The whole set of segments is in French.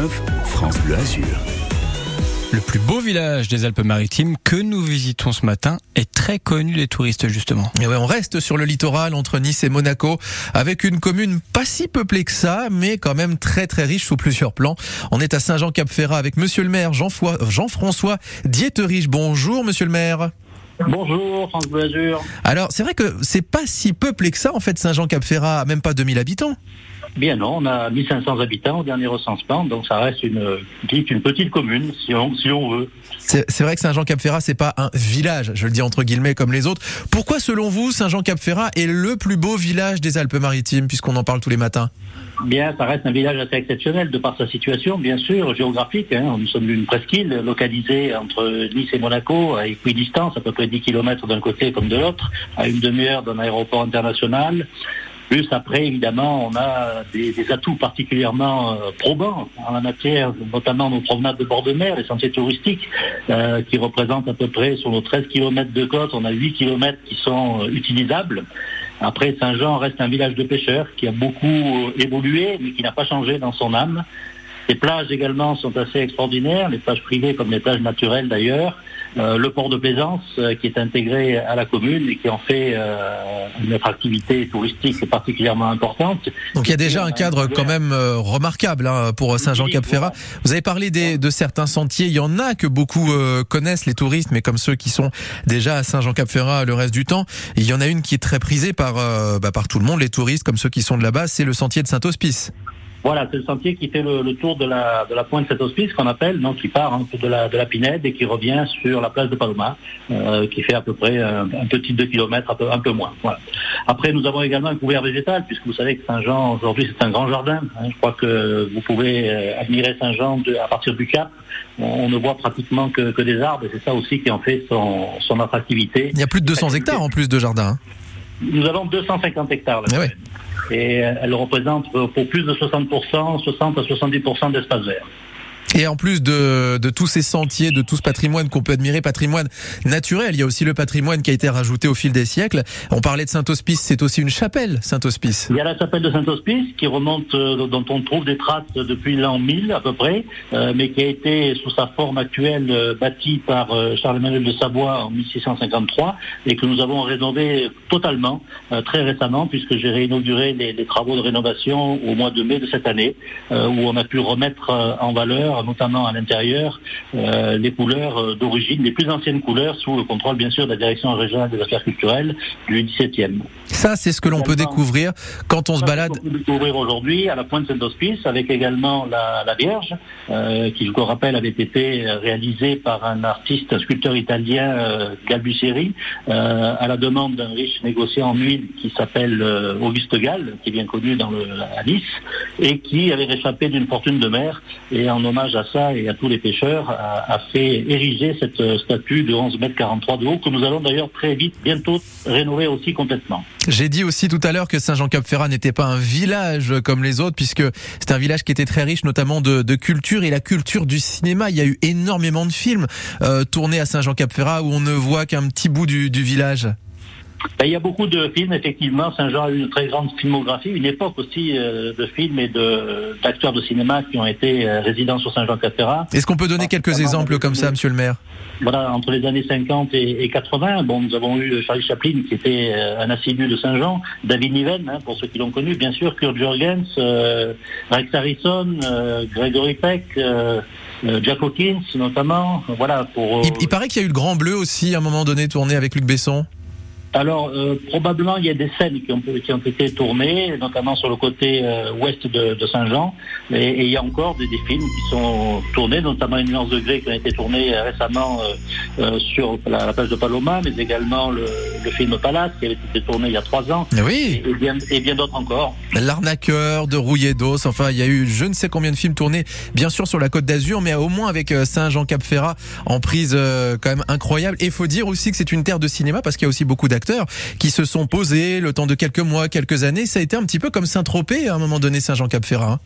9, France Bleu Azur. Le plus beau village des Alpes-Maritimes que nous visitons ce matin est très connu des touristes justement. Et ouais, on reste sur le littoral entre Nice et Monaco avec une commune pas si peuplée que ça, mais quand même très très riche sous plusieurs plans. On est à Saint-Jean-Cap-Ferrat avec monsieur le maire Jean-François Dieterich. Bonjour monsieur le maire. Bonjour, France Bleu Azur. Alors, c'est vrai que c'est pas si peuplé que ça, en fait, Saint-Jean-Cap-Ferrat, même pas 2000 habitants. Bien non, on a 1500 habitants au dernier recensement, donc ça reste une, une petite commune, si on, si on veut. C'est vrai que Saint-Jean-Cap-Ferrat, c'est pas un village, je le dis entre guillemets comme les autres. Pourquoi, selon vous, Saint-Jean-Cap-Ferrat est le plus beau village des Alpes-Maritimes, puisqu'on en parle tous les matins? Bien, ça reste un village assez exceptionnel de par sa situation, bien sûr, géographique. Hein. Nous sommes une presqu'île localisée entre Nice et Monaco, à équidistance, à peu près 10 km d'un côté comme de l'autre, à une demi-heure d'un aéroport international. Plus après, évidemment, on a des, atouts particulièrement euh, probants en la matière, notamment nos promenades de bord de mer, les sentiers touristiques, euh, qui représentent à peu près sur nos 13 km de côte, on a 8 km qui sont euh, utilisables. Après, Saint-Jean reste un village de pêcheurs qui a beaucoup évolué, mais qui n'a pas changé dans son âme. Les plages également sont assez extraordinaires, les plages privées comme les plages naturelles d'ailleurs. Euh, le port de plaisance euh, qui est intégré à la commune et qui en fait euh, une activité touristique particulièrement importante. Donc il y a déjà un cadre quand même remarquable hein, pour Saint-Jean-Cap-Ferrat. Vous avez parlé des, de certains sentiers, il y en a que beaucoup connaissent les touristes, mais comme ceux qui sont déjà à Saint-Jean-Cap-Ferrat le reste du temps, il y en a une qui est très prisée par, bah, par tout le monde, les touristes comme ceux qui sont de là-bas, c'est le sentier de Saint-Hospice. Voilà, c'est le sentier qui fait le, tour de la, de la pointe de cet hospice qu'on appelle, donc qui part hein, de, la, de la Pinède et qui revient sur la place de Paloma, euh, qui fait à peu près un, petit 2 km, un peu, un peu moins. Voilà. Après, nous avons également un couvert végétal, puisque vous savez que Saint-Jean, aujourd'hui, c'est un grand jardin. Hein. Je crois que vous pouvez euh, admirer Saint-Jean à partir du Cap. On, ne voit pratiquement que, que des arbres, et c'est ça aussi qui en fait son, son attractivité. Il y a plus de 200 hectares en plus de jardin. Hein. Nous avons 250 hectares. Là eh et elle représente pour plus de 60%, 60 à 70% d'espace vert. Et en plus de, tous ces sentiers, de tout ce patrimoine qu'on peut admirer, patrimoine naturel, il y a aussi le patrimoine qui a été rajouté au fil des siècles. On parlait de Saint-Hospice, c'est aussi une chapelle, Saint-Hospice. Il y a la chapelle de Saint-Hospice qui remonte, euh, dont on trouve des traces depuis l'an 1000 à peu près, euh, mais qui a été sous sa forme actuelle euh, bâtie par Charles-Emmanuel de Savoie en 1653 et que nous avons rénové totalement très récemment puisque j'ai réinauguré les, les, travaux de rénovation au mois de mai de cette année où on a pu remettre en valeur notamment à l'intérieur, euh, les couleurs euh, d'origine, les plus anciennes couleurs, sous le contrôle bien sûr de la Direction régionale des affaires culturelles du 17e. Ça, c'est ce que l'on peut découvrir quand on se balade. On peut découvrir aujourd'hui à la pointe Saint-Hospice, avec également la, Vierge, euh, qui, je vous rappelle, avait été réalisée par un artiste, sculpteur italien, euh, Galbusseri, à la demande d'un riche négociant en huile qui s'appelle Auguste Gall, qui est bien connu dans le, à Nice, et qui avait réchappé d'une fortune de mer, et en hommage à ça et à tous les pêcheurs, a, fait ériger cette euh, statue de 11 mètres 43 de haut, que nous allons d'ailleurs très vite, bientôt, rénover aussi complètement. J'ai dit aussi tout à l'heure que Saint-Jean-Cap-Ferrat n'était pas un village comme les autres, puisque c'est un village qui était très riche, notamment de, culture et la culture du cinéma. Il y a eu énormément de films euh, tournés à Saint-Jean-Cap-Ferrat où on ne voit qu'un petit bout du village. Ben, il y a beaucoup de films, effectivement. Saint-Jean a eu une très grande filmographie, une époque aussi euh, de films et d'acteurs de, cinéma qui ont été euh, résidents sur Saint-Jean-Cap-Ferrat. Est-ce qu'on peut donner quelques exemples comme ça, monsieur le maire? Voilà, entre les années 50 et, 80, bon, nous avons eu Charlie Chaplin, qui était euh, un assidu de Saint-Jean, David Niven, hein, pour ceux qui l'ont connu, bien sûr, Kurt Jurgens, Rex Harrison, Gregory Peck, Jack Hawkins, notamment. Voilà, pour, il, il paraît qu'il y a eu le Grand Bleu aussi, à un moment donné, tourné avec Luc Besson. Alors, euh, probablement, il y a des scènes qui ont, qui ont été tournées, notamment sur le côté euh, ouest de, de Saint-Jean. Et, il y a encore des, des, films qui sont tournés, notamment Une nuance de gré qui a été tourné euh, récemment sur la, la, plage de Paloma, mais également le, le, film Palace qui avait été tourné il y a trois ans. Oui. Et, bien, et bien d'autres encore. L'arnaqueur de Rouillé d'os. Enfin, il y a eu je ne sais combien de films tournés, bien sûr sur la Côte d'Azur, mais au moins avec Saint-Jean-Cap-Ferrat en prise quand même incroyable. Et il faut dire aussi que c'est une terre de cinéma parce qu'il y a aussi beaucoup d'acteurs qui se sont posés le temps de quelques mois, quelques années. Ça a été un petit peu comme Saint-Tropez à un moment donné, Saint-Jean-Cap-Ferrat.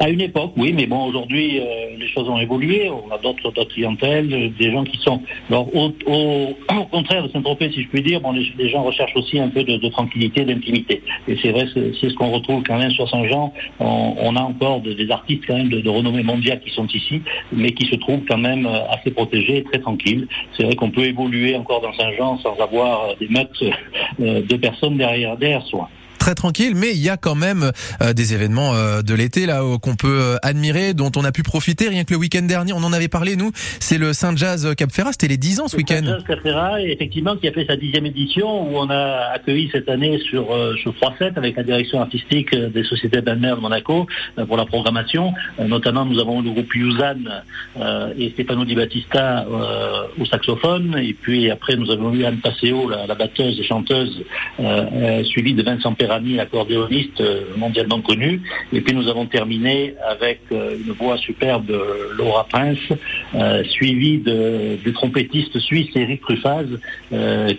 À une époque, oui, mais bon, aujourd'hui, euh, les choses ont évolué. On a d'autres clientèles, des gens qui sont. Alors, au, contraire de Saint-Tropez, si je puis dire, bon, les, gens recherchent aussi un peu de, tranquillité, d'intimité. Et c'est vrai, c'est ce qu'on retrouve quand même sur Saint-Jean. On, a encore de- des artistes quand même de, renommée mondiale qui sont ici, mais qui se trouvent quand même euh, assez protégés très tranquilles. C'est vrai qu'on peut évoluer encore dans Saint-Jean sans avoir euh, des meutes euh, de personnes derrière, derrière soi. Très tranquille, mais il y a quand même euh, des événements euh, de l'été là euh, qu'on peut admirer, dont on a pu profiter. Rien que le week-end dernier, on en avait parlé nous. C'est le Saint Jazz Cap Ferrat. C'était les 10 ans ce week-end. Jazz Cafera, effectivement, qui a fait sa dixième édition, où on a accueilli cette année sur, sur 3-7 avec la direction artistique des sociétés Benmer de Monaco pour la programmation. Notamment, nous avons le groupe Yuzan et Stefano Di Battista au saxophone. Et puis après, nous avons eu Anne Passeo, la, la batteuse et chanteuse, suivie de Vincent Perrani, accordéoniste euh, mondialement connu. Et puis nous avons terminé avec euh, une voix superbe de Laura Prince, euh, suivie du trompettiste suisse Eric Truffaz,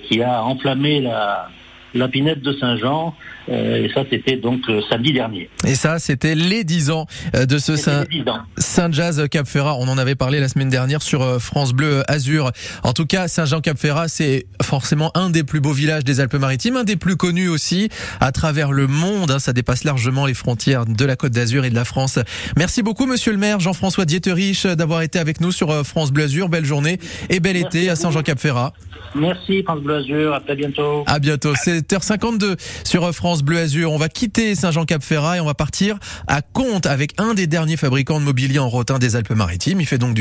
qui a enflammé la, la pinette de Saint-Jean. Euh, et ça, c'était donc euh, samedi dernier. Et ça, c'était les 10 ans euh, de ce Saint, les 10 ans. Saint Jazz Cap Ferrat. On en avait parlé la semaine dernière sur euh, France Bleu Azur. En tout cas, Saint-Jean Cap Ferrat, c'est forcément un des plus beaux villages des Alpes-Maritimes, un des plus connus aussi à travers le monde. hein. ça dépasse largement les frontières de la Côte d'Azur et de la France. Merci beaucoup, Monsieur le maire Jean-François Dieterich, d'avoir été avec nous sur euh, France Bleu Azur. Belle journée et bel Merci été à. Saint-Jean Cap Ferrat. Merci, France Bleu Azur. À très bientôt. À bientôt. 7h52 sur France Bleu Azur. On va quitter Saint-Jean-Cap-Ferrat et on va partir à Comte avec un des derniers fabricants de mobilier en rotin des Alpes-Maritimes. Il fait donc